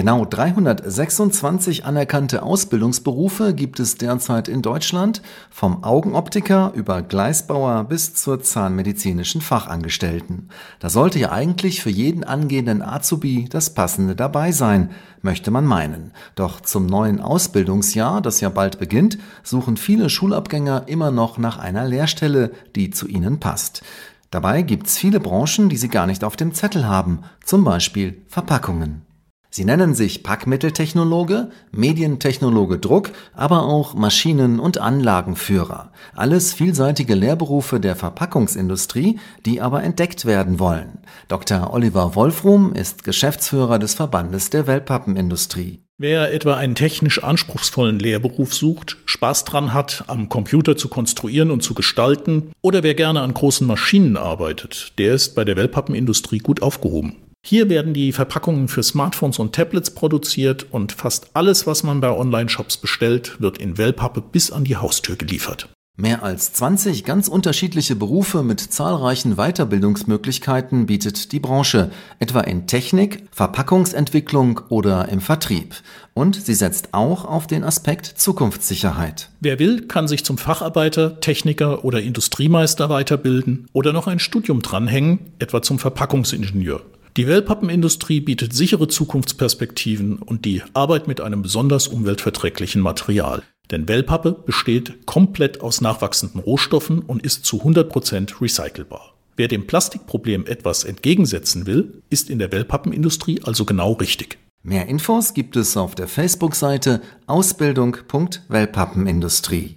Genau 326 anerkannte Ausbildungsberufe gibt es derzeit in Deutschland, vom Augenoptiker über Gleisbauer bis zur zahnmedizinischen Fachangestellten. Da sollte ja eigentlich für jeden angehenden Azubi das Passende dabei sein, möchte man meinen. Doch zum neuen Ausbildungsjahr, das ja bald beginnt, suchen viele Schulabgänger immer noch nach einer Lehrstelle, die zu ihnen passt. Dabei gibt's viele Branchen, die sie gar nicht auf dem Zettel haben, zum Beispiel Verpackungen. Sie nennen sich Packmitteltechnologe, Medientechnologe Druck, aber auch Maschinen- und Anlagenführer. Alles vielseitige Lehrberufe der Verpackungsindustrie, die aber entdeckt werden wollen. Dr. Oliver Wolfrum ist Geschäftsführer des Verbandes der Wellpappenindustrie. Wer etwa einen technisch anspruchsvollen Lehrberuf sucht, Spaß dran hat, am Computer zu konstruieren und zu gestalten, oder wer gerne an großen Maschinen arbeitet, der ist bei der Wellpappenindustrie gut aufgehoben. Hier werden die Verpackungen für Smartphones und Tablets produziert und fast alles, was man bei Online-Shops bestellt, wird in Wellpappe bis an die Haustür geliefert. Mehr als 20 ganz unterschiedliche Berufe mit zahlreichen Weiterbildungsmöglichkeiten bietet die Branche, etwa in Technik, Verpackungsentwicklung oder im Vertrieb. Und sie setzt auch auf den Aspekt Zukunftssicherheit. Wer will, kann sich zum Facharbeiter, Techniker oder Industriemeister weiterbilden oder noch ein Studium dranhängen, etwa zum Verpackungsingenieur. Die Wellpappenindustrie bietet sichere Zukunftsperspektiven und die Arbeit mit einem besonders umweltverträglichen Material. Denn Wellpappe besteht komplett aus nachwachsenden Rohstoffen und ist zu 100% recycelbar. Wer dem Plastikproblem etwas entgegensetzen will, ist in der Wellpappenindustrie also genau richtig. Mehr Infos gibt es auf der Facebook-Seite Ausbildung.wellpappenindustrie.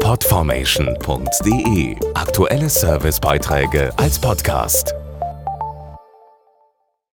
Podformation.de Aktuelle Servicebeiträge als Podcast.